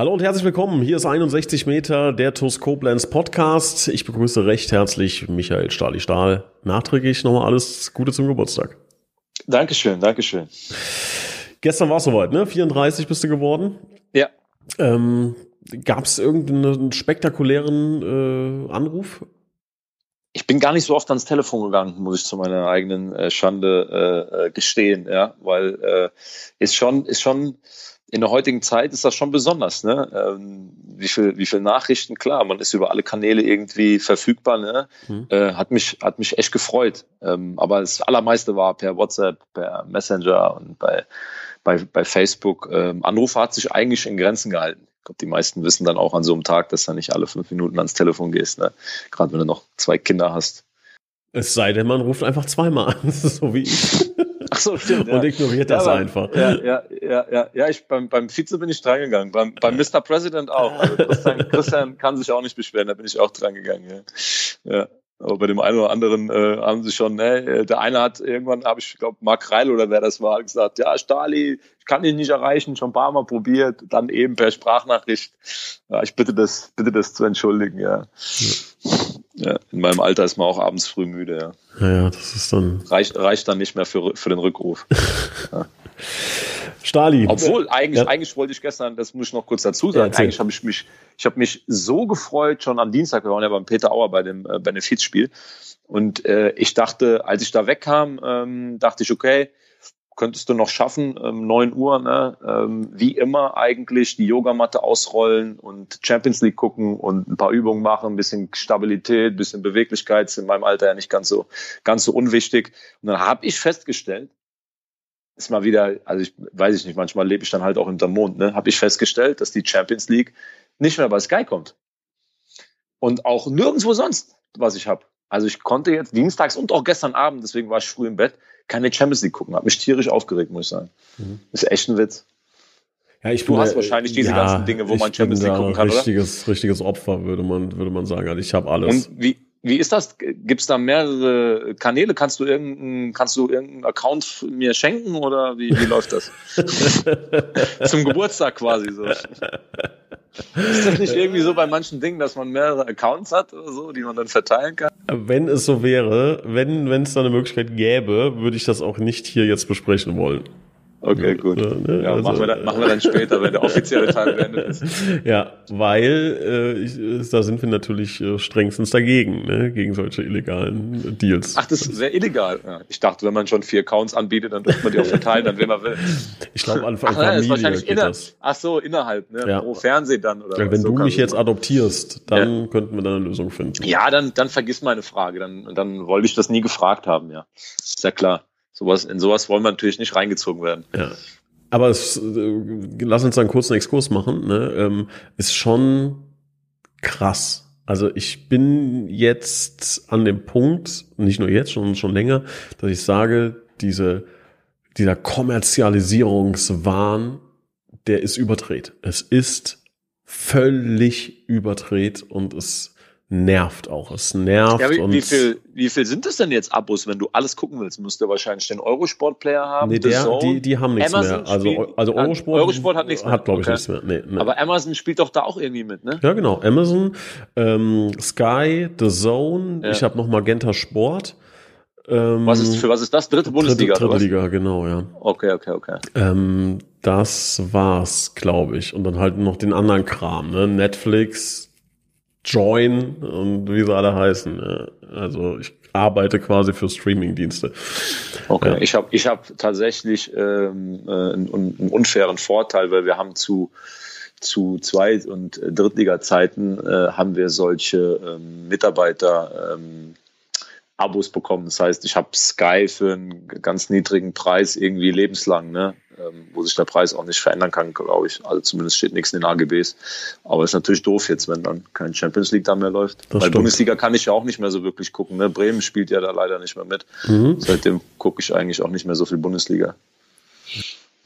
Hallo und herzlich willkommen. Hier ist 61 Meter der TUS Koblenz Podcast. Ich begrüße recht herzlich Michael Stahli Stahl. Nachträglich nochmal alles Gute zum Geburtstag. Dankeschön, Dankeschön. Gestern war es soweit, ne? 34 bist du geworden. Ja. Ähm, Gab es irgendeinen spektakulären äh, Anruf? Ich bin gar nicht so oft ans Telefon gegangen, muss ich zu meiner eigenen äh, Schande äh, äh gestehen, ja, weil äh, ist schon, ist schon in der heutigen Zeit ist das schon besonders, ne? Ähm, wie viel, wie viel Nachrichten, klar, man ist über alle Kanäle irgendwie verfügbar, ne? Mhm. Äh, hat mich, hat mich echt gefreut. Ähm, aber das allermeiste war per WhatsApp, per Messenger und bei, bei, bei Facebook. Ähm, Anrufe hat sich eigentlich in Grenzen gehalten. Ich glaube, die meisten wissen dann auch an so einem Tag, dass du nicht alle fünf Minuten ans Telefon gehst, ne? Gerade wenn du noch zwei Kinder hast. Es sei denn, man ruft einfach zweimal an, so wie ich. Ach so, stimmt. Und ignoriert ja, das aber, einfach. Ja, ja, ja, ja, ja ich, beim, beim Vize bin ich drangegangen. Beim, beim Mr. President auch. Also Christian, Christian kann sich auch nicht beschweren, da bin ich auch drangegangen. Ja. ja. Aber bei dem einen oder anderen äh, haben sie schon, ne, der eine hat irgendwann, habe ich, glaube Mark Reil oder wer das war, gesagt, ja, Stali, ich kann ihn nicht erreichen, schon ein paar Mal probiert, dann eben per Sprachnachricht. Ja, ich bitte das, bitte das zu entschuldigen, ja. ja. Ja in meinem Alter ist man auch abends früh müde, ja. Ja, ja das ist dann. Reicht, reicht dann nicht mehr für, für den Rückruf. ja. Stali. Obwohl, eigentlich, ja. eigentlich wollte ich gestern, das muss ich noch kurz dazu sagen, eigentlich habe ich mich, ich habe mich so gefreut, schon am Dienstag, wir waren ja beim Peter Auer bei dem äh, Benefizspiel. Und äh, ich dachte, als ich da wegkam, ähm, dachte ich, okay, könntest du noch schaffen, ähm, 9 Uhr, ne? ähm, wie immer eigentlich die Yogamatte ausrollen und Champions League gucken und ein paar Übungen machen, ein bisschen Stabilität, ein bisschen Beweglichkeit, ist in meinem Alter ja nicht ganz so, ganz so unwichtig. Und dann habe ich festgestellt, ist mal wieder, also ich weiß ich nicht, manchmal lebe ich dann halt auch hinterm Mond, ne, habe ich festgestellt, dass die Champions League nicht mehr bei Sky kommt. Und auch nirgendwo sonst, was ich habe. Also ich konnte jetzt dienstags und auch gestern Abend, deswegen war ich früh im Bett, keine Champions League gucken. Hat mich tierisch aufgeregt, muss ich sagen. Mhm. Ist echt ein Witz. Ja, ich du hast wahrscheinlich diese ja, ganzen Dinge, wo man Champions League gucken kann, richtiges, oder? Richtiges Opfer, würde man, würde man sagen. Also ich habe alles. Und wie, wie ist das? Gibt es da mehrere Kanäle? Kannst du irgendeinen, kannst du irgendeinen Account mir schenken oder wie, wie läuft das? Zum Geburtstag quasi so. Ist das nicht irgendwie so bei manchen Dingen, dass man mehrere Accounts hat oder so, die man dann verteilen kann? Wenn es so wäre, wenn wenn es da eine Möglichkeit gäbe, würde ich das auch nicht hier jetzt besprechen wollen. Okay, gut. Ne? Ja, also, machen, wir dann, machen wir dann später, wenn der offizielle Teil beendet ist. Ja, weil äh, ich, da sind wir natürlich äh, strengstens dagegen, ne? gegen solche illegalen Deals. Ach, das ist sehr illegal. Ja, ich dachte, wenn man schon vier Accounts anbietet, dann dürfte man die auch verteilen, dann wen man will. Ich glaube, an Ach, Familie ist wahrscheinlich inner, das. Ach so, innerhalb, ne? Ja. pro Fernsehen dann oder ja, Wenn so du mich jetzt adoptierst, dann könnten wir da eine Lösung finden. Ja, dann, dann vergiss meine Frage. Dann, dann wollte ich das nie gefragt haben, ja. Ist ja klar. Sowas, in sowas wollen wir natürlich nicht reingezogen werden. Ja. Aber es, äh, lass uns einen kurzen Exkurs machen. Ne? Ähm, ist schon krass. Also ich bin jetzt an dem Punkt, nicht nur jetzt, schon schon länger, dass ich sage, diese, dieser Kommerzialisierungswahn, der ist überdreht. Es ist völlig überdreht und es nervt auch. Es nervt. Ja, wie, und wie, viel, wie viel sind das denn jetzt Abos, wenn du alles gucken willst? Musst du wahrscheinlich den Eurosport-Player haben? Nee, der, die, die haben nichts Amazon mehr. Also, also Eurosport, Eurosport hat nichts mehr. Hat, glaube ich, okay. nichts mehr. Nee, nee. Aber Amazon spielt doch da auch irgendwie mit, ne? Ja, genau. Amazon, ähm, Sky, The Zone. Ja. Ich habe noch Magenta Sport. Ähm, was ist, für was ist das? Dritte Bundesliga? Dritte, dritte Liga, genau, ja. Okay, okay, okay. Ähm, das war's, glaube ich. Und dann halt noch den anderen Kram, ne? Netflix, Join und wie sie alle heißen. Also ich arbeite quasi für Streamingdienste. Okay, ja. ich habe ich hab tatsächlich ähm, äh, einen, einen, unfairen Vorteil, weil wir haben zu zu Zweit- und Drittliga-Zeiten äh, haben wir solche ähm, Mitarbeiter ähm, Abos bekommen. Das heißt, ich habe Sky für einen ganz niedrigen Preis irgendwie lebenslang. Ne? Ähm, wo sich der Preis auch nicht verändern kann, glaube ich. Also zumindest steht nichts in den AGBs. Aber ist natürlich doof jetzt, wenn dann kein Champions League da mehr läuft. Das Weil stimmt. Bundesliga kann ich ja auch nicht mehr so wirklich gucken. Ne? Bremen spielt ja da leider nicht mehr mit. Mhm. Seitdem gucke ich eigentlich auch nicht mehr so viel Bundesliga.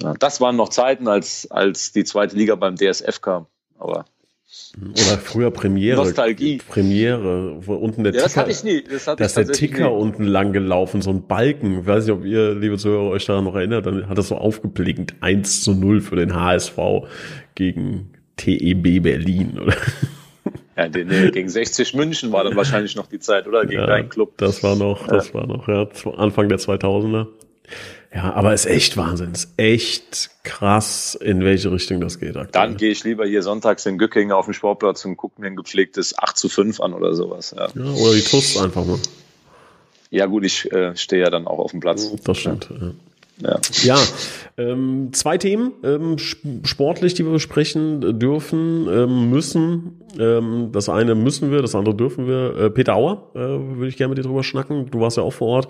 Ja, das waren noch Zeiten, als, als die zweite Liga beim DSF kam. Aber oder früher Premiere. Nostalgie. Premiere, wo unten der ja, Ticker. Das hatte ich nie. Das hatte da ist der Ticker nie. unten lang gelaufen, so ein Balken. Ich weiß nicht, ob ihr, liebe Zuhörer, euch daran noch erinnert. Dann hat das so aufgeblinkt. 1 zu 0 für den HSV gegen TEB Berlin, oder? Ja, nee, gegen 60 München war dann wahrscheinlich noch die Zeit, oder? Gegen ja, deinen Club. Das war noch, das ja. war noch, ja, Anfang der 2000er. Ja, aber ist echt Wahnsinn. Ist echt krass, in welche Richtung das geht. Aktuell. Dann gehe ich lieber hier sonntags in Gückingen auf den Sportplatz und gucke mir ein gepflegtes 8 zu 5 an oder sowas. Ja, ja oder die Tuss einfach mal. Ja, gut, ich äh, stehe ja dann auch auf dem Platz. Das stimmt. Ja. Ja, ja ähm, zwei Themen ähm, sportlich, die wir besprechen dürfen, ähm, müssen. Ähm, das eine müssen wir, das andere dürfen wir. Äh, Peter Auer, äh, würde ich gerne mit dir drüber schnacken. Du warst ja auch vor Ort.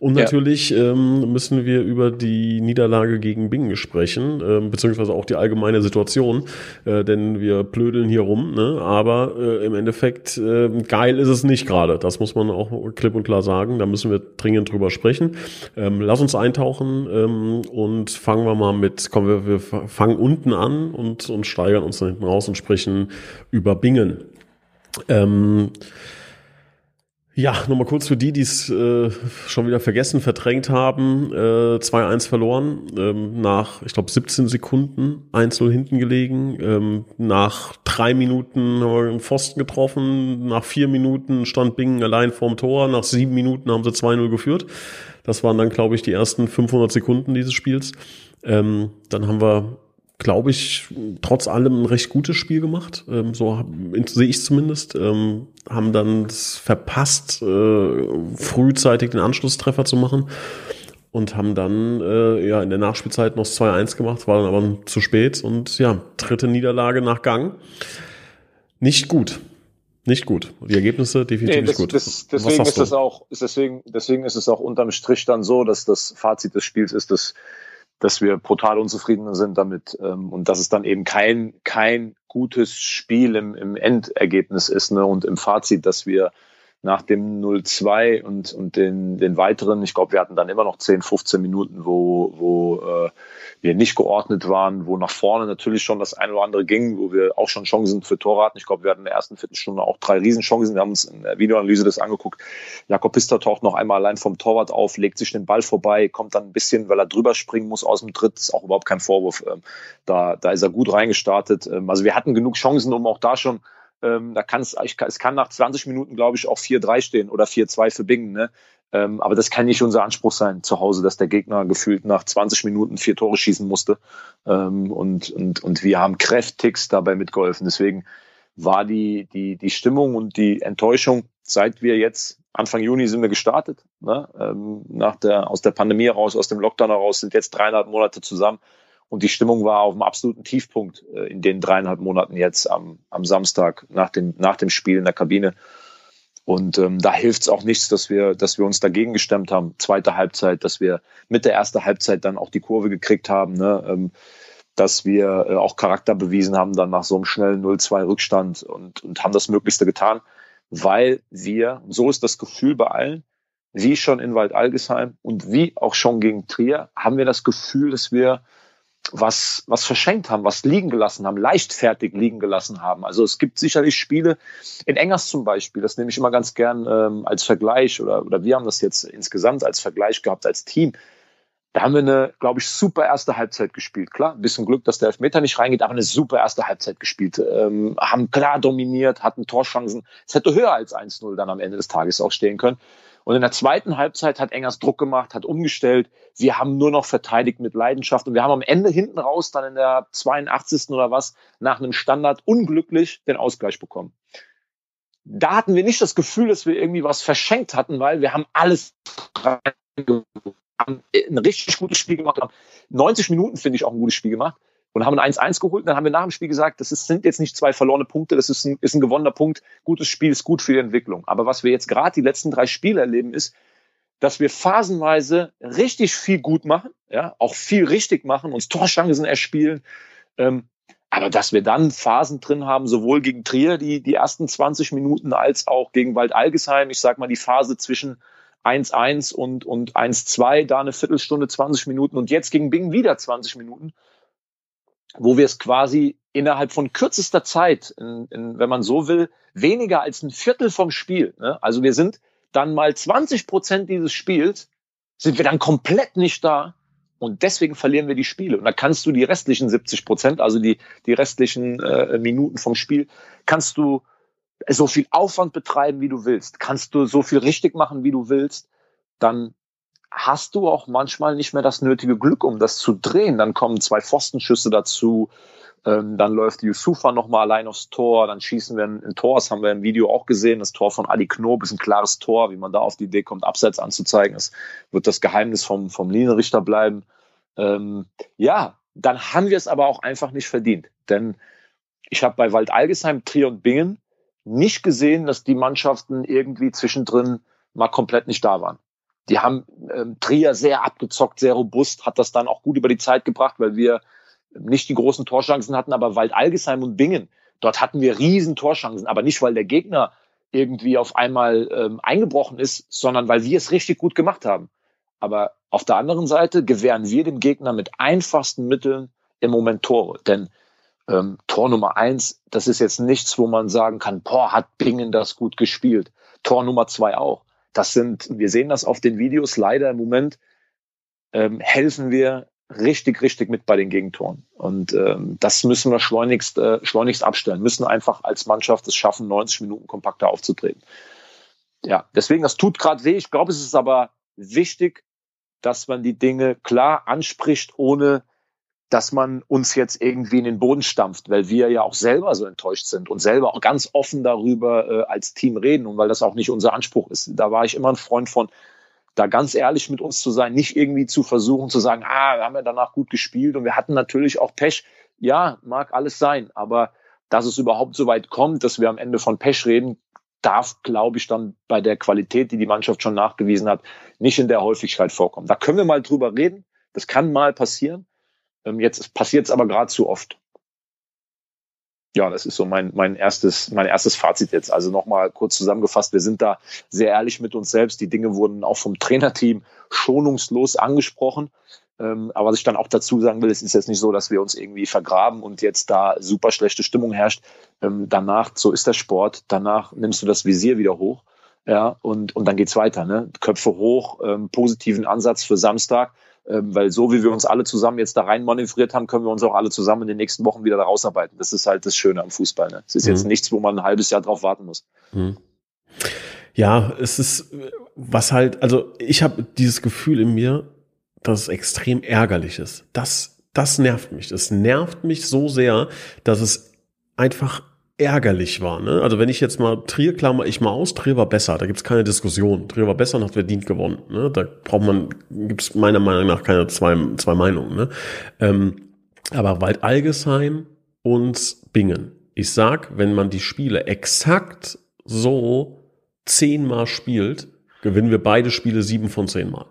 Und natürlich ja. ähm, müssen wir über die Niederlage gegen Bingen sprechen, äh, beziehungsweise auch die allgemeine Situation, äh, denn wir plödeln hier rum. Ne? Aber äh, im Endeffekt äh, geil ist es nicht gerade. Das muss man auch klipp und klar sagen. Da müssen wir dringend drüber sprechen. Ähm, lass uns eintauchen ähm, und fangen wir mal mit, kommen wir, wir fangen unten an und, und steigern uns dann hinten raus und sprechen über Bingen. Ähm, ja, nochmal kurz für die, die es äh, schon wieder vergessen, verdrängt haben. Äh, 2-1 verloren, ähm, nach, ich glaube, 17 Sekunden 1-0 hinten gelegen. Ähm, nach drei Minuten haben wir einen Pfosten getroffen. Nach vier Minuten stand Bingen allein vorm Tor. Nach sieben Minuten haben sie 2-0 geführt. Das waren dann, glaube ich, die ersten 500 Sekunden dieses Spiels. Ähm, dann haben wir, glaube ich, trotz allem ein recht gutes Spiel gemacht. Ähm, so sehe ich zumindest. Ähm, haben dann verpasst, äh, frühzeitig den Anschlusstreffer zu machen und haben dann äh, ja in der Nachspielzeit noch 2-1 gemacht, war dann aber zu spät und ja, dritte Niederlage nach Gang. Nicht gut. Nicht gut. Die Ergebnisse definitiv nee, das, nicht gut. Das, deswegen ist es auch, ist deswegen, deswegen ist es auch unterm Strich dann so, dass das Fazit des Spiels ist, dass, dass wir brutal unzufrieden sind damit ähm, und dass es dann eben kein, kein gutes Spiel im, im Endergebnis ist ne, und im Fazit, dass wir nach dem 0-2 und, und den, den weiteren, ich glaube, wir hatten dann immer noch 10, 15 Minuten, wo, wo äh, wir nicht geordnet waren, wo nach vorne natürlich schon das eine oder andere ging, wo wir auch schon Chancen für Tore hatten. Ich glaube, wir hatten in der ersten Viertelstunde auch drei Riesenchancen. Wir haben uns in der Videoanalyse das angeguckt. Jakob Pister taucht noch einmal allein vom Torwart auf, legt sich den Ball vorbei, kommt dann ein bisschen, weil er drüber springen muss aus dem Tritt. Ist auch überhaupt kein Vorwurf. Ähm, da, da ist er gut reingestartet. Ähm, also wir hatten genug Chancen, um auch da schon ähm, da kann es, es kann nach 20 Minuten, glaube ich, auch 4-3 stehen oder 4-2 für Bingen. Ne? Ähm, aber das kann nicht unser Anspruch sein zu Hause, dass der Gegner gefühlt nach 20 Minuten vier Tore schießen musste. Ähm, und, und, und wir haben kräftigst dabei mitgeholfen. Deswegen war die, die, die Stimmung und die Enttäuschung, seit wir jetzt Anfang Juni sind wir gestartet, ne? ähm, nach der, aus der Pandemie heraus, aus dem Lockdown heraus, sind jetzt dreieinhalb Monate zusammen. Und die Stimmung war auf dem absoluten Tiefpunkt äh, in den dreieinhalb Monaten jetzt am, am Samstag nach dem, nach dem Spiel in der Kabine. Und ähm, da hilft es auch nichts, dass wir, dass wir uns dagegen gestemmt haben, zweite Halbzeit, dass wir mit der ersten Halbzeit dann auch die Kurve gekriegt haben, ne? ähm, dass wir äh, auch Charakter bewiesen haben, dann nach so einem schnellen 0-2 Rückstand und, und haben das Möglichste getan, weil wir, so ist das Gefühl bei allen, wie schon in Waldalgesheim und wie auch schon gegen Trier, haben wir das Gefühl, dass wir was, was verschenkt haben, was liegen gelassen haben, leichtfertig liegen gelassen haben. Also es gibt sicherlich Spiele, in Engers zum Beispiel, das nehme ich immer ganz gern ähm, als Vergleich oder, oder wir haben das jetzt insgesamt als Vergleich gehabt als Team. Da haben wir eine, glaube ich, super erste Halbzeit gespielt. Klar, ein bisschen Glück, dass der Elfmeter nicht reingeht, aber eine super erste Halbzeit gespielt. Ähm, haben klar dominiert, hatten Torchancen. Es hätte höher als 1-0 dann am Ende des Tages auch stehen können. Und in der zweiten Halbzeit hat Engers Druck gemacht, hat umgestellt. Wir haben nur noch verteidigt mit Leidenschaft. Und wir haben am Ende hinten raus dann in der 82. oder was nach einem Standard unglücklich den Ausgleich bekommen. Da hatten wir nicht das Gefühl, dass wir irgendwie was verschenkt hatten, weil wir haben alles haben ein richtig gutes Spiel gemacht. 90 Minuten finde ich auch ein gutes Spiel gemacht und haben ein 1-1 geholt. Dann haben wir nach dem Spiel gesagt, das ist, sind jetzt nicht zwei verlorene Punkte, das ist ein, ist ein gewonnener Punkt. Gutes Spiel ist gut für die Entwicklung. Aber was wir jetzt gerade die letzten drei Spiele erleben, ist, dass wir phasenweise richtig viel gut machen, ja, auch viel richtig machen, uns Torchancen erspielen, ähm, aber dass wir dann Phasen drin haben, sowohl gegen Trier die, die ersten 20 Minuten als auch gegen Wald Algesheim, ich sag mal die Phase zwischen 1-1 und, und 1-2, da eine Viertelstunde, 20 Minuten und jetzt gegen Bing wieder 20 Minuten, wo wir es quasi innerhalb von kürzester Zeit, in, in, wenn man so will, weniger als ein Viertel vom Spiel. Ne? Also wir sind dann mal 20 Prozent dieses Spiels, sind wir dann komplett nicht da und deswegen verlieren wir die Spiele. Und da kannst du die restlichen 70 Prozent, also die, die restlichen äh, Minuten vom Spiel, kannst du so viel Aufwand betreiben, wie du willst. Kannst du so viel richtig machen, wie du willst, dann hast du auch manchmal nicht mehr das nötige Glück, um das zu drehen. Dann kommen zwei Pfostenschüsse dazu, ähm, dann läuft Yusufa nochmal allein aufs Tor, dann schießen wir ein, ein, Tor, das haben wir im Video auch gesehen, das Tor von Adi Knob ist ein klares Tor, wie man da auf die Idee kommt, Abseits anzuzeigen, es wird das Geheimnis vom, vom Linienrichter bleiben. Ähm, ja, dann haben wir es aber auch einfach nicht verdient, denn ich habe bei Wald Algesheim, Trier und Bingen nicht gesehen, dass die Mannschaften irgendwie zwischendrin mal komplett nicht da waren. Die haben ähm, Trier sehr abgezockt, sehr robust, hat das dann auch gut über die Zeit gebracht, weil wir nicht die großen Torchancen hatten, aber Wald Algesheim und Bingen, dort hatten wir riesen Torchancen, aber nicht, weil der Gegner irgendwie auf einmal ähm, eingebrochen ist, sondern weil wir es richtig gut gemacht haben. Aber auf der anderen Seite gewähren wir dem Gegner mit einfachsten Mitteln im Moment Tore. Denn ähm, Tor Nummer eins, das ist jetzt nichts, wo man sagen kann, boah, hat Bingen das gut gespielt. Tor Nummer zwei auch. Das sind, wir sehen das auf den Videos leider im Moment, ähm, helfen wir richtig, richtig mit bei den Gegentoren. Und ähm, das müssen wir schleunigst, äh, schleunigst abstellen, müssen einfach als Mannschaft es schaffen, 90 Minuten kompakter aufzutreten. Ja, deswegen, das tut gerade weh. Ich glaube, es ist aber wichtig, dass man die Dinge klar anspricht, ohne dass man uns jetzt irgendwie in den Boden stampft, weil wir ja auch selber so enttäuscht sind und selber auch ganz offen darüber äh, als Team reden und weil das auch nicht unser Anspruch ist. Da war ich immer ein Freund von, da ganz ehrlich mit uns zu sein, nicht irgendwie zu versuchen zu sagen, ah, wir haben ja danach gut gespielt und wir hatten natürlich auch Pech. Ja, mag alles sein, aber dass es überhaupt so weit kommt, dass wir am Ende von Pech reden, darf, glaube ich, dann bei der Qualität, die die Mannschaft schon nachgewiesen hat, nicht in der Häufigkeit vorkommen. Da können wir mal drüber reden. Das kann mal passieren. Ähm, jetzt passiert es aber gerade zu oft ja, das ist so mein, mein erstes, mein erstes Fazit jetzt. Also nochmal kurz zusammengefasst. Wir sind da sehr ehrlich mit uns selbst. Die Dinge wurden auch vom Trainerteam schonungslos angesprochen. Ähm, aber was ich dann auch dazu sagen will, es ist jetzt nicht so, dass wir uns irgendwie vergraben und jetzt da super schlechte Stimmung herrscht. Ähm, danach, so ist der Sport. Danach nimmst du das Visier wieder hoch. Ja, und, und dann geht's weiter, ne? Köpfe hoch, ähm, positiven Ansatz für Samstag ähm, weil so wie wir uns alle zusammen jetzt da rein manövriert haben, können wir uns auch alle zusammen in den nächsten Wochen wieder da rausarbeiten. Das ist halt das Schöne am Fußball. Ne? Es ist mhm. jetzt nichts, wo man ein halbes Jahr drauf warten muss. Mhm. Ja, es ist was halt, also ich habe dieses Gefühl in mir, dass es extrem ärgerlich ist. Das, das nervt mich. Das nervt mich so sehr, dass es einfach ärgerlich war. Ne? Also wenn ich jetzt mal Trier klammer ich mal aus, Trier war besser, da gibt's keine Diskussion. Trier war besser und hat verdient gewonnen. Ne? Da braucht man, gibt's meiner Meinung nach keine zwei, zwei Meinungen. Ne? Ähm, aber Wald Algesheim und Bingen. Ich sag, wenn man die Spiele exakt so zehnmal spielt, gewinnen wir beide Spiele sieben von zehnmal.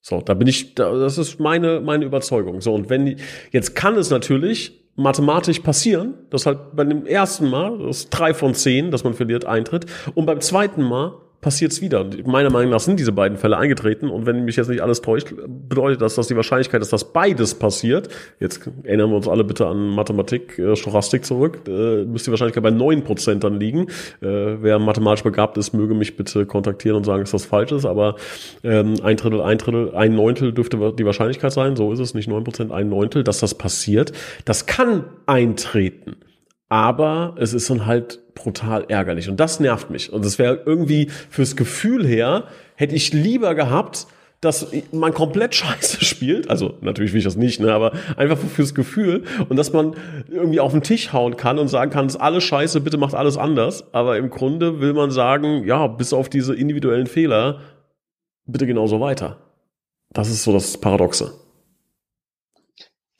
So, da bin ich, das ist meine, meine Überzeugung. So, und wenn, jetzt kann es natürlich mathematisch passieren, dass halt bei dem ersten Mal, das drei von zehn, dass man verliert, eintritt. Und beim zweiten Mal passiert es wieder. Meiner Meinung nach sind diese beiden Fälle eingetreten. Und wenn mich jetzt nicht alles täuscht, bedeutet das, dass die Wahrscheinlichkeit dass beides passiert. Jetzt erinnern wir uns alle bitte an Mathematik, äh, Stochastik zurück. Äh, müsste die Wahrscheinlichkeit bei neun Prozent dann liegen. Äh, wer mathematisch begabt ist, möge mich bitte kontaktieren und sagen, dass das falsch ist. Aber ähm, ein Drittel, ein Drittel, ein Neuntel dürfte die Wahrscheinlichkeit sein. So ist es, nicht neun Prozent, ein Neuntel, dass das passiert. Das kann eintreten. Aber es ist dann halt brutal ärgerlich und das nervt mich. Und es wäre irgendwie fürs Gefühl her, hätte ich lieber gehabt, dass man komplett scheiße spielt. Also natürlich will ich das nicht, ne, aber einfach fürs Gefühl und dass man irgendwie auf den Tisch hauen kann und sagen kann, es ist alles scheiße, bitte macht alles anders. Aber im Grunde will man sagen, ja, bis auf diese individuellen Fehler, bitte genauso weiter. Das ist so das Paradoxe.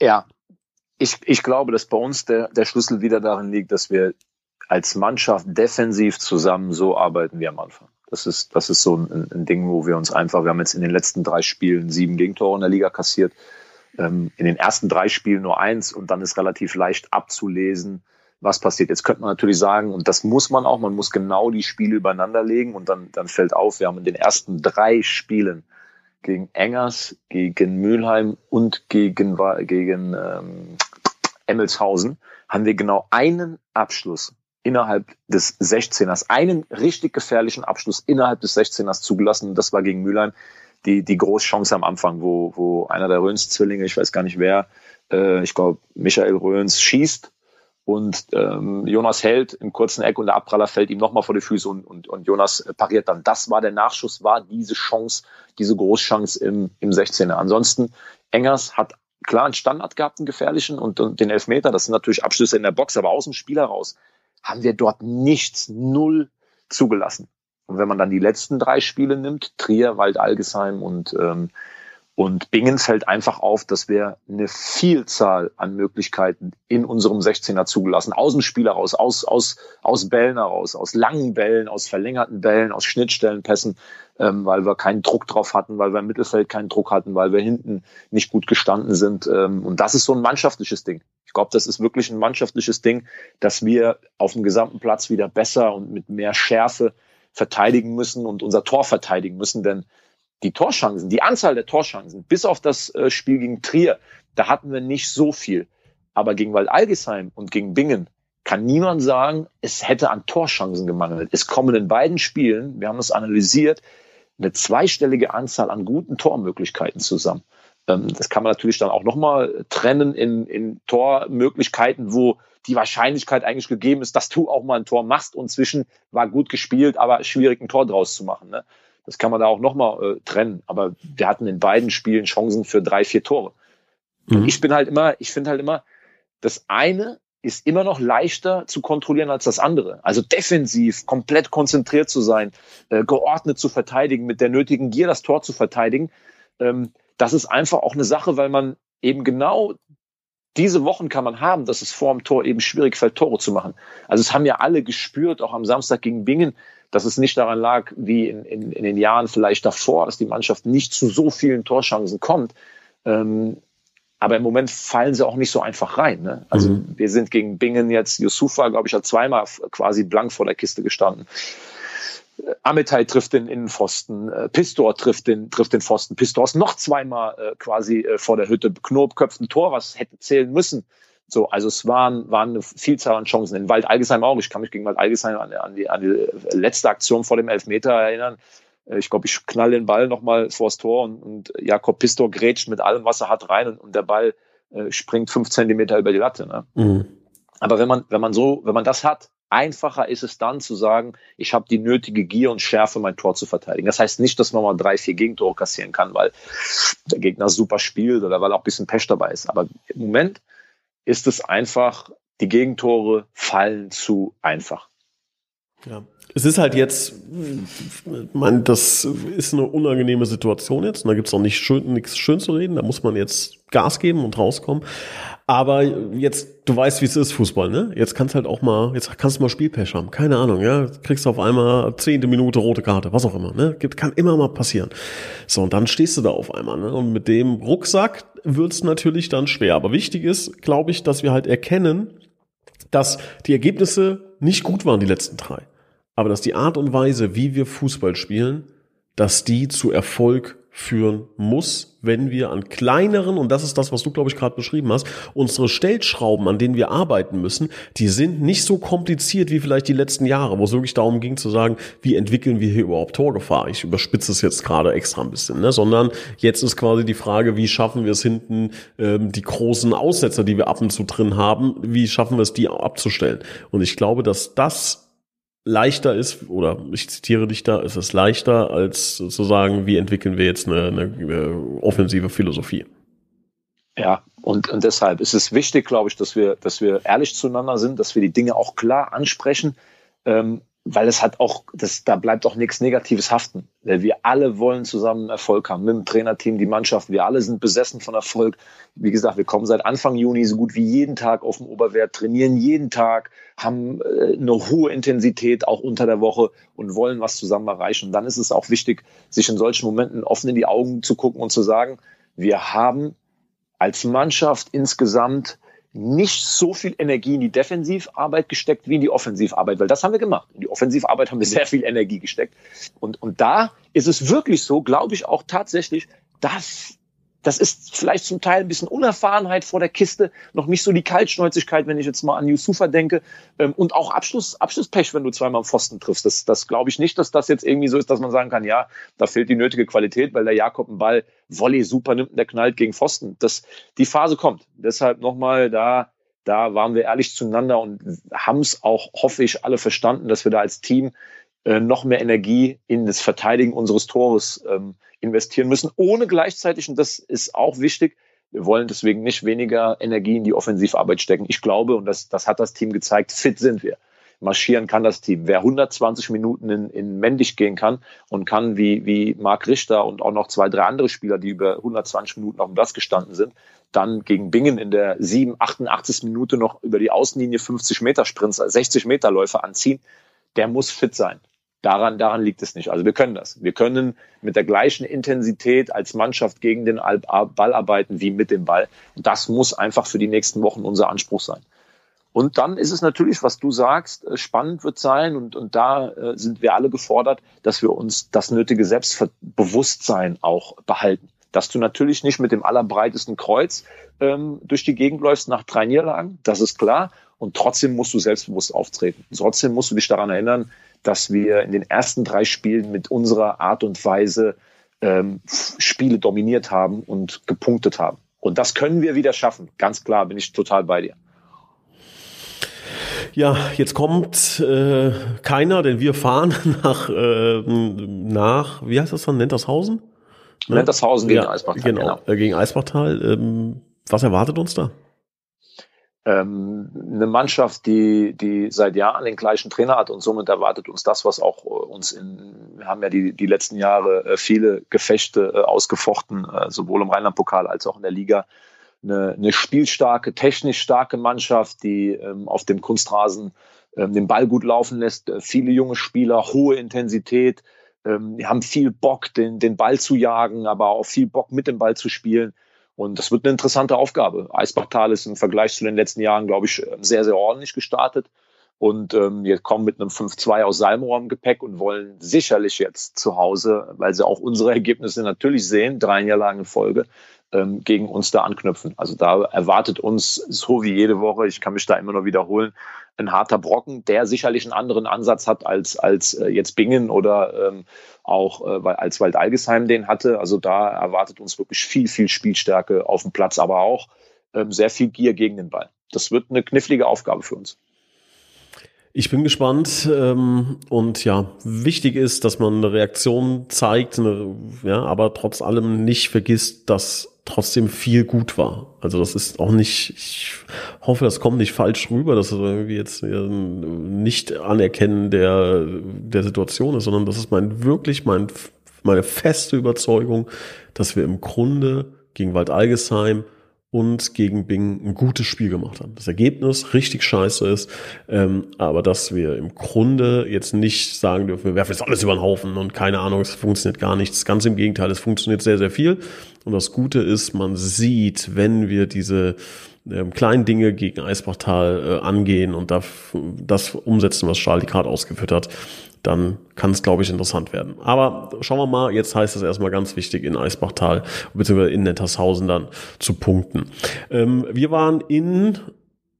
Ja, ich, ich glaube, dass bei uns der, der Schlüssel wieder darin liegt, dass wir als Mannschaft defensiv zusammen so arbeiten wie am Anfang. Das ist, das ist so ein, ein, Ding, wo wir uns einfach, wir haben jetzt in den letzten drei Spielen sieben Gegentore in der Liga kassiert, ähm, in den ersten drei Spielen nur eins und dann ist relativ leicht abzulesen, was passiert. Jetzt könnte man natürlich sagen, und das muss man auch, man muss genau die Spiele übereinander legen und dann, dann fällt auf, wir haben in den ersten drei Spielen gegen Engers, gegen Mülheim und gegen, gegen ähm, Emmelshausen haben wir genau einen Abschluss innerhalb des 16ers, einen richtig gefährlichen Abschluss innerhalb des 16ers zugelassen. Das war gegen Mülheim die, die Großchance am Anfang, wo, wo einer der Röhns-Zwillinge, ich weiß gar nicht wer, äh, ich glaube Michael Röhns schießt und ähm, Jonas hält im kurzen Eck und der Abpraller fällt ihm nochmal vor die Füße und, und, und Jonas pariert dann. Das war der Nachschuss, war diese Chance, diese Großchance im, im 16er. Ansonsten, Engers hat klar einen Standard gehabt, einen gefährlichen und, und den Elfmeter. Das sind natürlich Abschlüsse in der Box, aber aus dem Spiel heraus haben wir dort nichts, null zugelassen. Und wenn man dann die letzten drei Spiele nimmt, Trier, Waldalgesheim und, ähm, und Bingen fällt einfach auf, dass wir eine Vielzahl an Möglichkeiten in unserem 16er zugelassen, aus dem Spiel heraus, aus, aus, aus Bällen heraus, aus langen Bällen, aus verlängerten Bällen, aus Schnittstellenpässen, ähm, weil wir keinen Druck drauf hatten, weil wir im Mittelfeld keinen Druck hatten, weil wir hinten nicht gut gestanden sind. Ähm, und das ist so ein mannschaftliches Ding. Ich glaube, das ist wirklich ein mannschaftliches Ding, dass wir auf dem gesamten Platz wieder besser und mit mehr Schärfe verteidigen müssen und unser Tor verteidigen müssen, denn die Torchancen, die Anzahl der Torchancen, bis auf das äh, Spiel gegen Trier, da hatten wir nicht so viel. Aber gegen Waldalgesheim und gegen Bingen kann niemand sagen, es hätte an Torchancen gemangelt. Es kommen in beiden Spielen, wir haben das analysiert, eine zweistellige Anzahl an guten Tormöglichkeiten zusammen. Ähm, das kann man natürlich dann auch nochmal trennen in, in Tormöglichkeiten, wo die Wahrscheinlichkeit eigentlich gegeben ist, dass du auch mal ein Tor machst und zwischen war gut gespielt, aber schwierig ein Tor draus zu machen. Ne? Das kann man da auch nochmal äh, trennen. Aber wir hatten in beiden Spielen Chancen für drei, vier Tore. Mhm. Und ich bin halt immer, ich finde halt immer, das eine ist immer noch leichter zu kontrollieren als das andere. Also defensiv, komplett konzentriert zu sein, äh, geordnet zu verteidigen, mit der nötigen Gier das Tor zu verteidigen. Ähm, das ist einfach auch eine Sache, weil man eben genau diese Wochen kann man haben, dass es vor dem Tor eben schwierig fällt, Tore zu machen. Also es haben ja alle gespürt, auch am Samstag gegen Bingen, dass es nicht daran lag, wie in, in, in den Jahren vielleicht davor, dass die Mannschaft nicht zu so vielen Torchancen kommt. Ähm, aber im Moment fallen sie auch nicht so einfach rein. Ne? Also mhm. wir sind gegen Bingen jetzt, Yusufa, glaube ich, hat zweimal quasi blank vor der Kiste gestanden. Ametai trifft den Innenpfosten, äh, Pistor trifft den, trifft den Pfosten, Pistor ist noch zweimal äh, quasi äh, vor der Hütte, Knob köpft ein Tor, was hätte zählen müssen. So, also es waren, waren eine Vielzahl an Chancen. In Wald Algesheim auch. Ich kann mich gegen Wald Algesheim an, an, die, an die letzte Aktion vor dem Elfmeter erinnern. Äh, ich glaube, ich knall den Ball nochmal vors Tor und, und Jakob Pistor grätscht mit allem, was er hat, rein und, und der Ball äh, springt fünf Zentimeter über die Latte. Ne? Mhm. Aber wenn man, wenn man so, wenn man das hat, Einfacher ist es dann zu sagen, ich habe die nötige Gier und Schärfe, mein Tor zu verteidigen. Das heißt nicht, dass man mal drei, vier Gegentore kassieren kann, weil der Gegner super spielt oder weil auch ein bisschen Pech dabei ist. Aber im Moment ist es einfach, die Gegentore fallen zu einfach. Ja. Es ist halt jetzt, man, das ist eine unangenehme Situation jetzt. Und da gibt's auch nicht schön, nichts schön zu reden. Da muss man jetzt Gas geben und rauskommen. Aber jetzt, du weißt, wie es ist, Fußball, ne? Jetzt kannst halt auch mal, jetzt kannst du mal Spielpech haben. Keine Ahnung, ja? Kriegst auf einmal zehnte Minute rote Karte, was auch immer, ne? Kann immer mal passieren. So, und dann stehst du da auf einmal, ne? Und mit dem Rucksack wird's natürlich dann schwer. Aber wichtig ist, glaube ich, dass wir halt erkennen, dass die Ergebnisse nicht gut waren, die letzten drei. Aber dass die Art und Weise, wie wir Fußball spielen, dass die zu Erfolg führen muss, wenn wir an kleineren, und das ist das, was du, glaube ich, gerade beschrieben hast, unsere Stellschrauben, an denen wir arbeiten müssen, die sind nicht so kompliziert wie vielleicht die letzten Jahre, wo es wirklich darum ging zu sagen, wie entwickeln wir hier überhaupt Torgefahr? Ich überspitze es jetzt gerade extra ein bisschen, ne? sondern jetzt ist quasi die Frage, wie schaffen wir es hinten, ähm, die großen Aussetzer, die wir ab und zu drin haben, wie schaffen wir es, die abzustellen? Und ich glaube, dass das leichter ist, oder ich zitiere dich da, ist es leichter, als zu sagen, wie entwickeln wir jetzt eine, eine äh, offensive Philosophie. Ja, und, und deshalb ist es wichtig, glaube ich, dass wir, dass wir ehrlich zueinander sind, dass wir die Dinge auch klar ansprechen. Ähm, weil es hat auch, das, da bleibt auch nichts Negatives haften. Wir alle wollen zusammen Erfolg haben, mit dem Trainerteam, die Mannschaft. Wir alle sind besessen von Erfolg. Wie gesagt, wir kommen seit Anfang Juni so gut wie jeden Tag auf dem Oberwert, trainieren jeden Tag, haben äh, eine hohe Intensität auch unter der Woche und wollen was zusammen erreichen. Und dann ist es auch wichtig, sich in solchen Momenten offen in die Augen zu gucken und zu sagen, wir haben als Mannschaft insgesamt nicht so viel Energie in die Defensivarbeit gesteckt wie in die Offensivarbeit, weil das haben wir gemacht. In die Offensivarbeit haben wir sehr viel Energie gesteckt. Und, und da ist es wirklich so, glaube ich auch tatsächlich, dass das ist vielleicht zum Teil ein bisschen Unerfahrenheit vor der Kiste, noch nicht so die Kaltschnäuzigkeit, wenn ich jetzt mal an Yusufa denke. Ähm, und auch Abschluss, Abschlusspech, wenn du zweimal Pfosten triffst. Das, das glaube ich nicht, dass das jetzt irgendwie so ist, dass man sagen kann, ja, da fehlt die nötige Qualität, weil der Jakob einen Ball Volley super nimmt und der knallt gegen Pfosten. Das, die Phase kommt. Deshalb nochmal da, da waren wir ehrlich zueinander und haben es auch, hoffe ich, alle verstanden, dass wir da als Team äh, noch mehr Energie in das Verteidigen unseres Tores ähm, investieren müssen, ohne gleichzeitig, und das ist auch wichtig, wir wollen deswegen nicht weniger Energie in die Offensivarbeit stecken. Ich glaube, und das, das hat das Team gezeigt, fit sind wir. Marschieren kann das Team. Wer 120 Minuten in, in Mendig gehen kann und kann, wie, wie Marc Richter und auch noch zwei, drei andere Spieler, die über 120 Minuten auf dem Platz gestanden sind, dann gegen Bingen in der 7, 88. Minute noch über die Außenlinie 50 Meter Sprints, 60 Meter Läufe anziehen, der muss fit sein. Daran, daran liegt es nicht. Also wir können das. Wir können mit der gleichen Intensität als Mannschaft gegen den Ball arbeiten wie mit dem Ball. Und das muss einfach für die nächsten Wochen unser Anspruch sein. Und dann ist es natürlich, was du sagst, äh, spannend wird sein und, und da äh, sind wir alle gefordert, dass wir uns das nötige Selbstbewusstsein auch behalten. Dass du natürlich nicht mit dem allerbreitesten Kreuz ähm, durch die Gegend läufst nach drei Niederlagen, das ist klar. Und trotzdem musst du selbstbewusst auftreten. Trotzdem musst du dich daran erinnern, dass wir in den ersten drei Spielen mit unserer Art und Weise ähm, Spiele dominiert haben und gepunktet haben. Und das können wir wieder schaffen. Ganz klar bin ich total bei dir. Ja, jetzt kommt äh, keiner, denn wir fahren nach, äh, nach wie heißt das dann, Nentershausen? Ne? Nentershausen gegen ja, Eisbachtal. Genau, genau. Äh, gegen Eisbachtal. Ähm, was erwartet uns da? Ähm, eine Mannschaft, die, die seit Jahren den gleichen Trainer hat und somit erwartet uns das, was auch äh, uns in, wir haben ja die, die letzten Jahre äh, viele Gefechte äh, ausgefochten, sowohl im Rheinland-Pokal als auch in der Liga. Eine, eine spielstarke, technisch starke Mannschaft, die ähm, auf dem Kunstrasen ähm, den Ball gut laufen lässt, viele junge Spieler, hohe Intensität, ähm, haben viel Bock, den, den Ball zu jagen, aber auch viel Bock mit dem Ball zu spielen. Und das wird eine interessante Aufgabe. Eisbachtal ist im Vergleich zu den letzten Jahren, glaube ich, sehr, sehr ordentlich gestartet. Und ähm, wir kommen mit einem 5-2 aus Salmrohr im Gepäck und wollen sicherlich jetzt zu Hause, weil sie auch unsere Ergebnisse natürlich sehen, drei lang in Folge, ähm, gegen uns da anknüpfen. Also da erwartet uns, so wie jede Woche, ich kann mich da immer noch wiederholen, ein harter Brocken, der sicherlich einen anderen Ansatz hat als, als äh, jetzt Bingen oder ähm, auch äh, als Wald Algesheim den hatte. Also da erwartet uns wirklich viel, viel Spielstärke auf dem Platz, aber auch ähm, sehr viel Gier gegen den Ball. Das wird eine knifflige Aufgabe für uns. Ich bin gespannt ähm, und ja, wichtig ist, dass man eine Reaktion zeigt, ja, aber trotz allem nicht vergisst, dass trotzdem viel gut war. Also das ist auch nicht, ich hoffe, das kommt nicht falsch rüber, dass es irgendwie jetzt nicht anerkennen der, der Situation ist, sondern das ist mein wirklich mein, meine feste Überzeugung, dass wir im Grunde gegen Wald Algesheim und gegen Bing ein gutes Spiel gemacht haben. Das Ergebnis richtig scheiße ist, ähm, aber dass wir im Grunde jetzt nicht sagen dürfen, wir werfen jetzt alles über den Haufen und keine Ahnung, es funktioniert gar nichts. Ganz im Gegenteil, es funktioniert sehr, sehr viel. Und das Gute ist, man sieht, wenn wir diese ähm, kleinen Dinge gegen Eisbachtal äh, angehen und das, das umsetzen, was Charlie gerade ausgeführt hat, dann kann es, glaube ich, interessant werden. Aber schauen wir mal, jetzt heißt es erstmal ganz wichtig, in Eisbachtal bzw. in Nettershausen dann zu punkten. Ähm, wir waren in,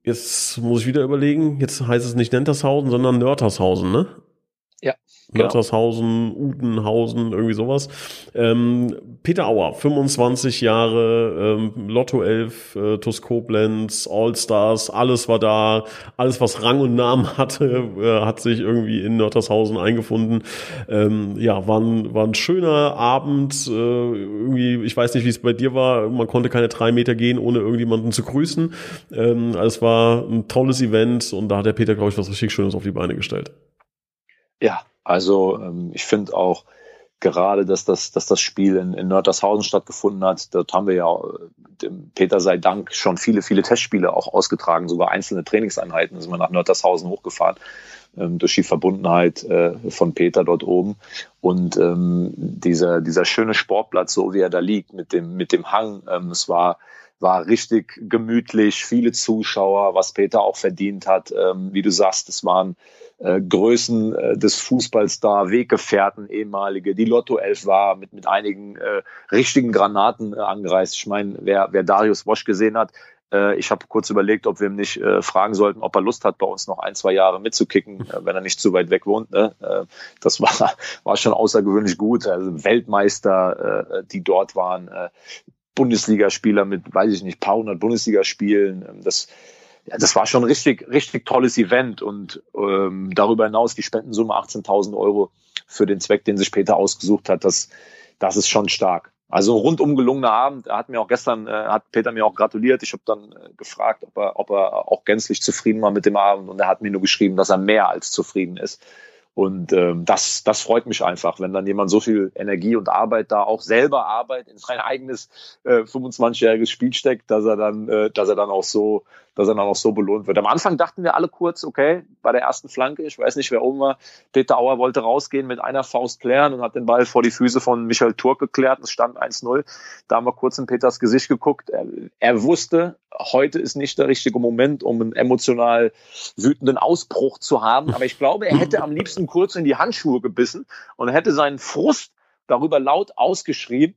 jetzt muss ich wieder überlegen, jetzt heißt es nicht Nentershausen, sondern Nörtershausen, ne? Ja. Genau. Udenhausen, irgendwie sowas. Ähm, Peter Auer, 25 Jahre, ähm, Lotto 11, äh, TuS Koblenz, All-Stars, alles war da, alles was Rang und Namen hatte, äh, hat sich irgendwie in Nörtershausen eingefunden. Ähm, ja, war ein, war ein schöner Abend, äh, irgendwie, ich weiß nicht, wie es bei dir war, man konnte keine drei Meter gehen, ohne irgendjemanden zu grüßen. Ähm, es war ein tolles Event und da hat der Peter, glaube ich, was richtig Schönes auf die Beine gestellt. Ja, also ähm, ich finde auch gerade, dass das, dass das Spiel in, in Nördershausen stattgefunden hat. Dort haben wir ja äh, Peter sei Dank schon viele, viele Testspiele auch ausgetragen, sogar einzelne Trainingseinheiten. Sind wir nach Nördershausen hochgefahren ähm, durch die Verbundenheit äh, von Peter dort oben. Und ähm, dieser, dieser schöne Sportplatz, so wie er da liegt, mit dem, mit dem Hang, ähm, es war war richtig gemütlich, viele Zuschauer, was Peter auch verdient hat. Ähm, wie du sagst, es waren äh, Größen äh, des Fußballs da, Weggefährten, ehemalige. Die Lotto 11 war mit, mit einigen äh, richtigen Granaten äh, angereist. Ich meine, wer, wer Darius Wosch gesehen hat, äh, ich habe kurz überlegt, ob wir ihm nicht äh, fragen sollten, ob er Lust hat, bei uns noch ein, zwei Jahre mitzukicken, äh, wenn er nicht zu weit weg wohnt. Ne? Äh, das war, war schon außergewöhnlich gut. Also Weltmeister, äh, die dort waren, Bundesligaspieler mit, weiß ich nicht, paar hundert Bundesligaspielen. Ähm, das, ja, das war schon ein richtig, richtig tolles Event und ähm, darüber hinaus die Spendensumme 18.000 Euro für den Zweck, den sich Peter ausgesucht hat, das, das ist schon stark. Also rundum gelungener Abend. Er hat mir auch gestern, äh, hat Peter mir auch gratuliert. Ich habe dann äh, gefragt, ob er, ob er auch gänzlich zufrieden war mit dem Abend und er hat mir nur geschrieben, dass er mehr als zufrieden ist. Und ähm, das, das freut mich einfach, wenn dann jemand so viel Energie und Arbeit da auch selber Arbeit in sein eigenes äh, 25-jähriges Spiel steckt, dass er dann, äh, dass er dann auch so dass er dann auch so belohnt wird. Am Anfang dachten wir alle kurz, okay, bei der ersten Flanke, ich weiß nicht, wer oben war, Peter Auer wollte rausgehen mit einer Faust klären und hat den Ball vor die Füße von Michael Turk geklärt. Es stand 1-0. Da haben wir kurz in Peters Gesicht geguckt. Er, er wusste, heute ist nicht der richtige Moment, um einen emotional wütenden Ausbruch zu haben. Aber ich glaube, er hätte am liebsten kurz in die Handschuhe gebissen und hätte seinen Frust darüber laut ausgeschrien.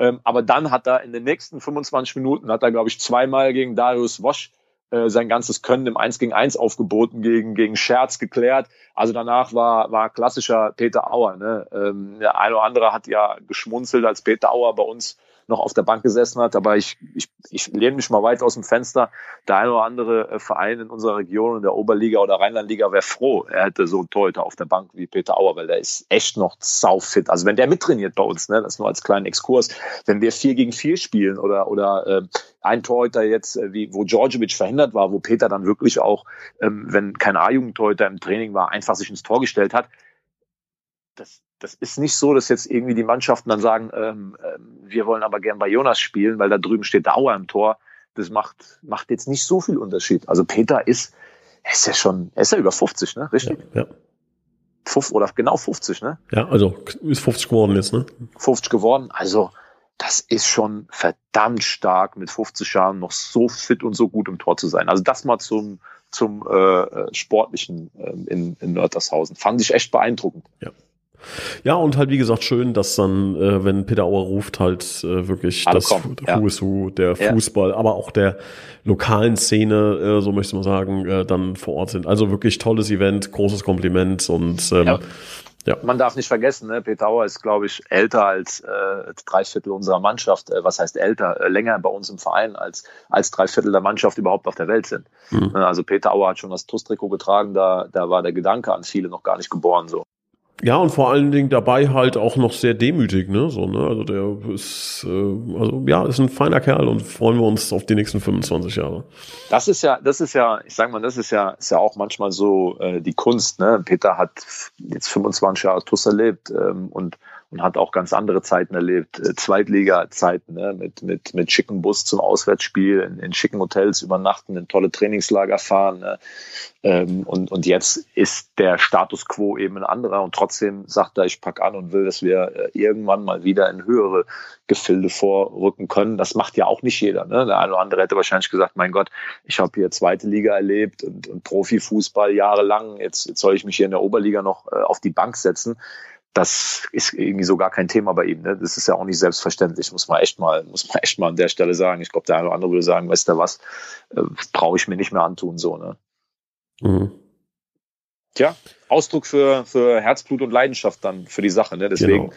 Ähm, aber dann hat er in den nächsten 25 Minuten, hat er, glaube ich, zweimal gegen Darius Wosch äh, sein ganzes Können im 1 gegen 1 aufgeboten, gegen, gegen Scherz geklärt. Also danach war, war klassischer Peter Auer. Ne? Ähm, der eine oder andere hat ja geschmunzelt, als Peter Auer bei uns noch auf der Bank gesessen hat. Aber ich, ich, ich lehne mich mal weit aus dem Fenster. Der eine oder andere äh, Verein in unserer Region, in der Oberliga oder Rheinlandliga, wäre froh, er hätte so einen Torhüter auf der Bank wie Peter Auer, weil der ist echt noch saufit. Also wenn der mittrainiert bei uns, ne, das nur als kleinen Exkurs, wenn wir vier gegen vier spielen oder, oder äh, ein Torhüter jetzt, äh, wie, wo Djordjevic verhindert war, wo Peter dann wirklich auch, ähm, wenn kein A-Jugendtorhüter im Training war, einfach sich ins Tor gestellt hat, das, das ist nicht so, dass jetzt irgendwie die Mannschaften dann sagen, ähm, ähm, wir wollen aber gern bei Jonas spielen, weil da drüben steht Dauer im Tor. Das macht, macht jetzt nicht so viel Unterschied. Also Peter ist, er ist ja schon, er ist ja über 50, ne? Richtig? Ja. ja. 50, oder genau 50, ne? Ja, also ist 50 geworden jetzt, ne? 50 geworden. Also das ist schon verdammt stark, mit 50 Jahren noch so fit und so gut im Tor zu sein. Also das mal zum, zum äh, äh Sportlichen äh, in, in Nörtershausen. Fand ich echt beeindruckend. Ja. Ja, und halt wie gesagt schön, dass dann, äh, wenn Peter Auer ruft, halt äh, wirklich Alle das Who is Who der Fußball, ja. aber auch der lokalen Szene, äh, so möchte mal sagen, äh, dann vor Ort sind. Also wirklich tolles Event, großes Kompliment und ähm, ja. Ja. Man darf nicht vergessen, ne, Peter Auer ist, glaube ich, älter als äh, drei Viertel unserer Mannschaft. Äh, was heißt älter? Äh, länger bei uns im Verein als, als drei Viertel der Mannschaft überhaupt auf der Welt sind. Mhm. Also Peter Auer hat schon das TUS-Trikot getragen, da, da war der Gedanke an viele noch gar nicht geboren. So. Ja, und vor allen Dingen dabei halt auch noch sehr demütig, ne? So, ne? Also der ist, äh, also ja, ist ein feiner Kerl und freuen wir uns auf die nächsten 25 Jahre. Das ist ja, das ist ja, ich sag mal, das ist ja, ist ja auch manchmal so äh, die Kunst, ne? Peter hat jetzt 25 Jahre TUS erlebt ähm, und und hat auch ganz andere Zeiten erlebt, äh, Zweitliga-Zeiten, ne? mit, mit, mit schicken Bus zum Auswärtsspiel, in, in schicken Hotels übernachten, in tolle Trainingslager fahren. Ne? Ähm, und, und jetzt ist der Status quo eben ein anderer und trotzdem sagt er, ich pack an und will, dass wir äh, irgendwann mal wieder in höhere Gefilde vorrücken können. Das macht ja auch nicht jeder. Ne? Der eine oder andere hätte wahrscheinlich gesagt, mein Gott, ich habe hier zweite Liga erlebt und, und Profifußball jahrelang, jetzt, jetzt soll ich mich hier in der Oberliga noch äh, auf die Bank setzen das ist irgendwie so gar kein Thema bei ihm. Ne? Das ist ja auch nicht selbstverständlich, muss man echt mal, muss man echt mal an der Stelle sagen. Ich glaube, der eine oder andere würde sagen, weißt du was, äh, brauche ich mir nicht mehr antun, so, ne? Mhm. Tja, Ausdruck für, für Herzblut und Leidenschaft dann für die Sache, ne? Deswegen, genau.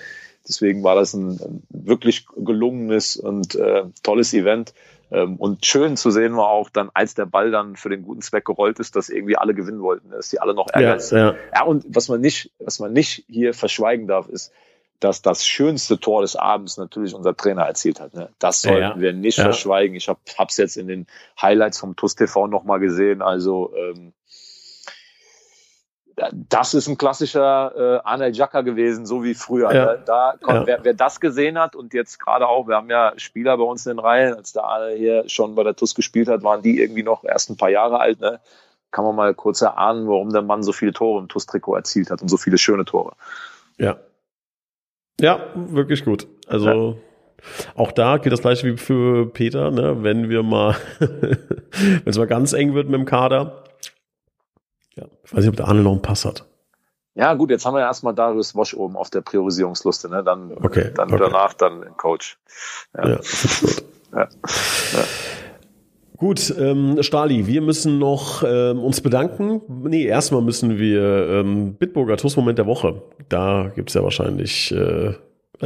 deswegen war das ein, ein wirklich gelungenes und äh, tolles Event. Ähm, und schön zu sehen war auch dann, als der Ball dann für den guten Zweck gerollt ist, dass irgendwie alle gewinnen wollten, dass die alle noch ärgern. Ja, ja. ja, und was man nicht, was man nicht hier verschweigen darf, ist, dass das schönste Tor des Abends natürlich unser Trainer erzielt hat. Ne? Das sollten ja, wir nicht verschweigen. Ich habe es jetzt in den Highlights vom TUS TV nochmal gesehen. Also ähm, das ist ein klassischer äh, Arnel Jacka gewesen, so wie früher. Ja. Da, kommt, ja. wer, wer, das gesehen hat und jetzt gerade auch, wir haben ja Spieler bei uns in den Reihen, als der Arne hier schon bei der TUS gespielt hat, waren die irgendwie noch erst ein paar Jahre alt. Ne? Kann man mal kurz erahnen, warum der Mann so viele Tore im TUS-Trikot erzielt hat und so viele schöne Tore. Ja. Ja, wirklich gut. Also ja. Auch da gilt das gleiche wie für Peter, ne? wenn wir mal, wenn es mal ganz eng wird mit dem Kader, ja, ich weiß nicht, ob der Arne noch einen Pass hat. Ja, gut, jetzt haben wir ja erstmal Darius Wosch oben auf der Priorisierungsliste, ne? Dann, okay, dann okay. danach dann den Coach. Ja. ja, gut. ja. ja. Gut, ähm, Stali, wir müssen noch ähm, uns bedanken. Nee, erstmal müssen wir ähm, Bitburger TUS-Moment der Woche. Da gibt's ja wahrscheinlich äh,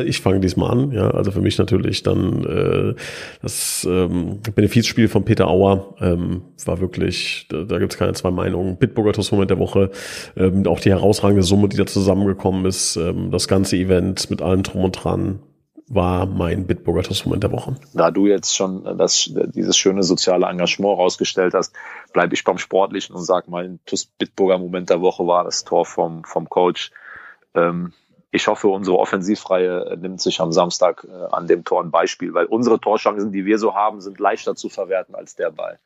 ich fange diesmal an, ja. Also für mich natürlich dann äh, das ähm, Benefizspiel von Peter Auer ähm, war wirklich, da, da gibt es keine zwei Meinungen. Bitburger Moment der Woche, ähm, auch die herausragende Summe, die da zusammengekommen ist, ähm, das ganze Event mit allem drum und dran war mein Bitburger Moment der Woche. Da du jetzt schon das, dieses schöne soziale Engagement rausgestellt hast, bleibe ich beim Sportlichen und sage, mein Bitburger Moment der Woche war das Tor vom, vom Coach. Ähm, ich hoffe, unsere Offensivreihe nimmt sich am Samstag äh, an dem Tor ein Beispiel, weil unsere Torchancen, die wir so haben, sind leichter zu verwerten als der Ball.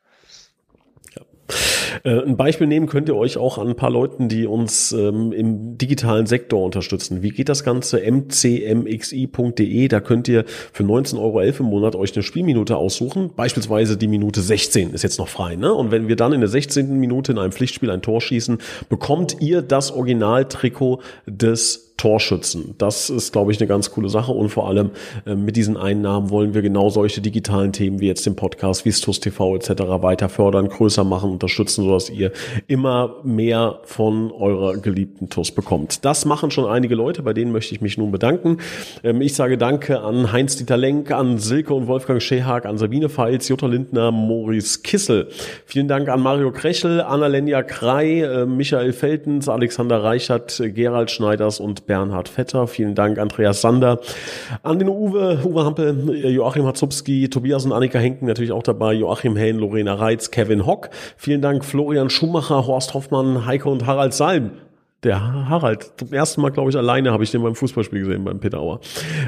Äh, ein Beispiel nehmen könnt ihr euch auch an ein paar Leuten, die uns ähm, im digitalen Sektor unterstützen. Wie geht das Ganze? mcmxi.de, da könnt ihr für 19,11 Euro im Monat euch eine Spielminute aussuchen. Beispielsweise die Minute 16 ist jetzt noch frei. Ne? Und wenn wir dann in der 16. Minute in einem Pflichtspiel ein Tor schießen, bekommt ihr das Originaltrikot des Torschützen. Das ist, glaube ich, eine ganz coole Sache und vor allem äh, mit diesen Einnahmen wollen wir genau solche digitalen Themen wie jetzt den Podcast, wie Stus TV etc. weiter fördern, größer machen, unterstützen, sodass ihr immer mehr von eurer geliebten TUS bekommt. Das machen schon einige Leute, bei denen möchte ich mich nun bedanken. Ähm, ich sage Danke an Heinz-Dieter Lenk, an Silke und Wolfgang Schehag, an Sabine Feils, Jutta Lindner, Maurice Kissel. Vielen Dank an Mario Krechel, Annalenja Krei, äh, Michael Feltens, Alexander Reichert, Gerald Schneiders und Bernhard Vetter. Vielen Dank, Andreas Sander. An den Uwe, Uwe Hampel, Joachim Hatzubski, Tobias und Annika Henken natürlich auch dabei, Joachim Hain, Lorena Reitz, Kevin Hock. Vielen Dank, Florian Schumacher, Horst Hoffmann, Heiko und Harald Salm der Harald, zum ersten Mal, glaube ich, alleine habe ich den beim Fußballspiel gesehen, beim Peter Auer.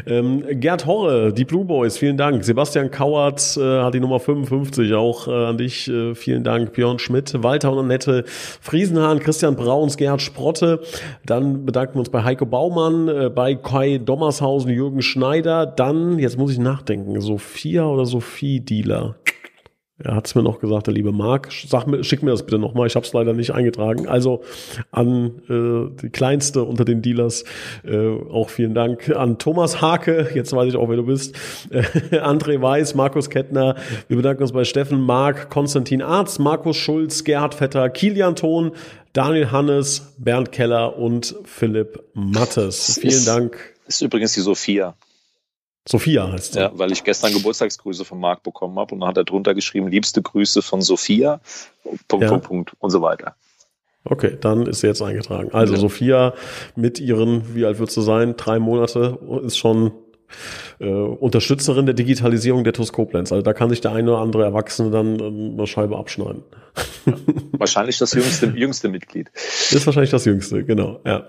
Ähm, Gerd Horre, die Blue Boys, vielen Dank. Sebastian Kauert äh, hat die Nummer 55, auch äh, an dich, äh, vielen Dank. Björn Schmidt, Walter und Annette Friesenhahn, Christian Brauns, Gerhard Sprotte. Dann bedanken wir uns bei Heiko Baumann, äh, bei Kai Dommershausen, Jürgen Schneider. Dann, jetzt muss ich nachdenken, Sophia oder Sophie Dealer. Er hat es mir noch gesagt, der liebe Marc. Sag mir, schick mir das bitte nochmal. Ich habe es leider nicht eingetragen. Also an äh, die kleinste unter den Dealers äh, auch vielen Dank an Thomas Hake. Jetzt weiß ich auch, wer du bist. Äh, André Weiß, Markus Kettner. Wir bedanken uns bei Steffen, Marc, Konstantin Arz, Markus Schulz, Gerhard Vetter, Kilian Thon, Daniel Hannes, Bernd Keller und Philipp Mattes. Vielen Dank. Das ist übrigens die Sophia. Sophia heißt sie. Ja, weil ich gestern Geburtstagsgrüße von Marc bekommen habe und dann hat er drunter geschrieben, liebste Grüße von Sophia, Punkt, ja. Punkt, Punkt und so weiter. Okay, dann ist sie jetzt eingetragen. Also ja. Sophia mit ihren, wie alt wird sie sein, drei Monate, ist schon äh, Unterstützerin der Digitalisierung der TUS Koblenz. Also da kann sich der eine oder andere Erwachsene dann äh, eine Scheibe abschneiden. Wahrscheinlich das jüngste, jüngste Mitglied. Ist wahrscheinlich das jüngste, genau. Ja.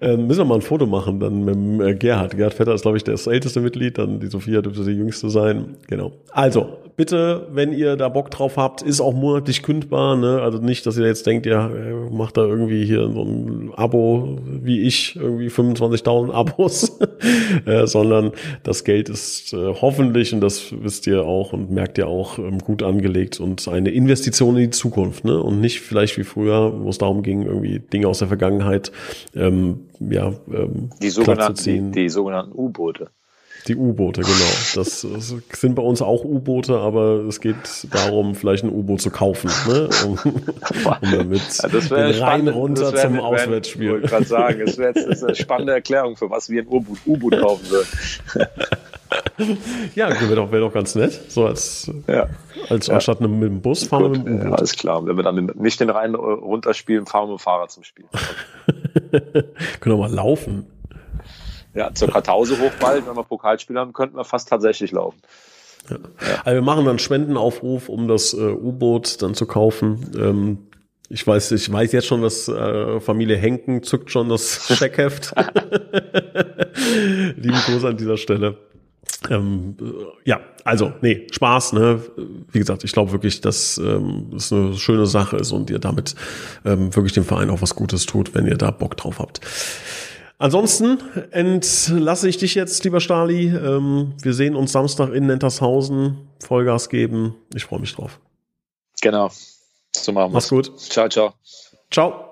Äh, müssen wir mal ein Foto machen dann mit äh, Gerhard. Gerhard Vetter ist, glaube ich, das älteste Mitglied, dann die Sophia dürfte die jüngste sein. Genau. Also, bitte, wenn ihr da Bock drauf habt, ist auch monatlich kündbar. Ne? Also nicht, dass ihr jetzt denkt, ja, äh, macht da irgendwie hier so ein Abo wie ich, irgendwie 25.000 Abos, äh, sondern das Geld ist äh, hoffentlich, und das wisst ihr auch und merkt ihr auch, ähm, gut angelegt und eine Investition in die Zukunft. Ne? Und nicht vielleicht wie früher, wo es darum ging, irgendwie Dinge aus der Vergangenheit ähm, ja, ähm, die sogenannten, die, die sogenannten U-Boote. Die U-Boote, genau. Das, das, sind bei uns auch U-Boote, aber es geht darum, vielleicht ein U-Boot zu kaufen, ne? um, um damit ja, das den Rhein runter wär, zum wär, Auswärtsspiel. Ich wollte gerade sagen, das wäre eine spannende Erklärung, für was wir ein U-Boot kaufen würden. ja, wäre doch, wär doch ganz nett. So als, ja. als ja. anstatt mit dem Bus fahren Gut, wir mit dem Ja, alles klar. Wenn wir dann nicht den Rhein runterspielen, fahren wir mit dem Fahrrad zum Spiel. Können wir mal laufen ja, zur Kartause hoch bald, wenn wir Pokalspiel haben, könnten wir fast tatsächlich laufen. Ja. Also wir machen dann Spendenaufruf, um das äh, U-Boot dann zu kaufen. Ähm, Ich weiß, ich weiß jetzt schon, dass äh, Familie Henken zückt schon das Scheckheft. Lieben Gruß an dieser Stelle. Ähm, ja, also, nee, Spaß, ne? Wie gesagt, ich glaube wirklich, dass ähm, es eine schöne Sache ist und ihr damit ähm, wirklich dem Verein auch was Gutes tut, wenn ihr da Bock drauf habt. Ansonsten entlasse ich dich jetzt, lieber Stali. Ähm, wir sehen uns Samstag in Nentershausen. Vollgas geben. Ich freue mich drauf. Genau. So machen wir Mach's gut. Ciao, ciao. Ciao.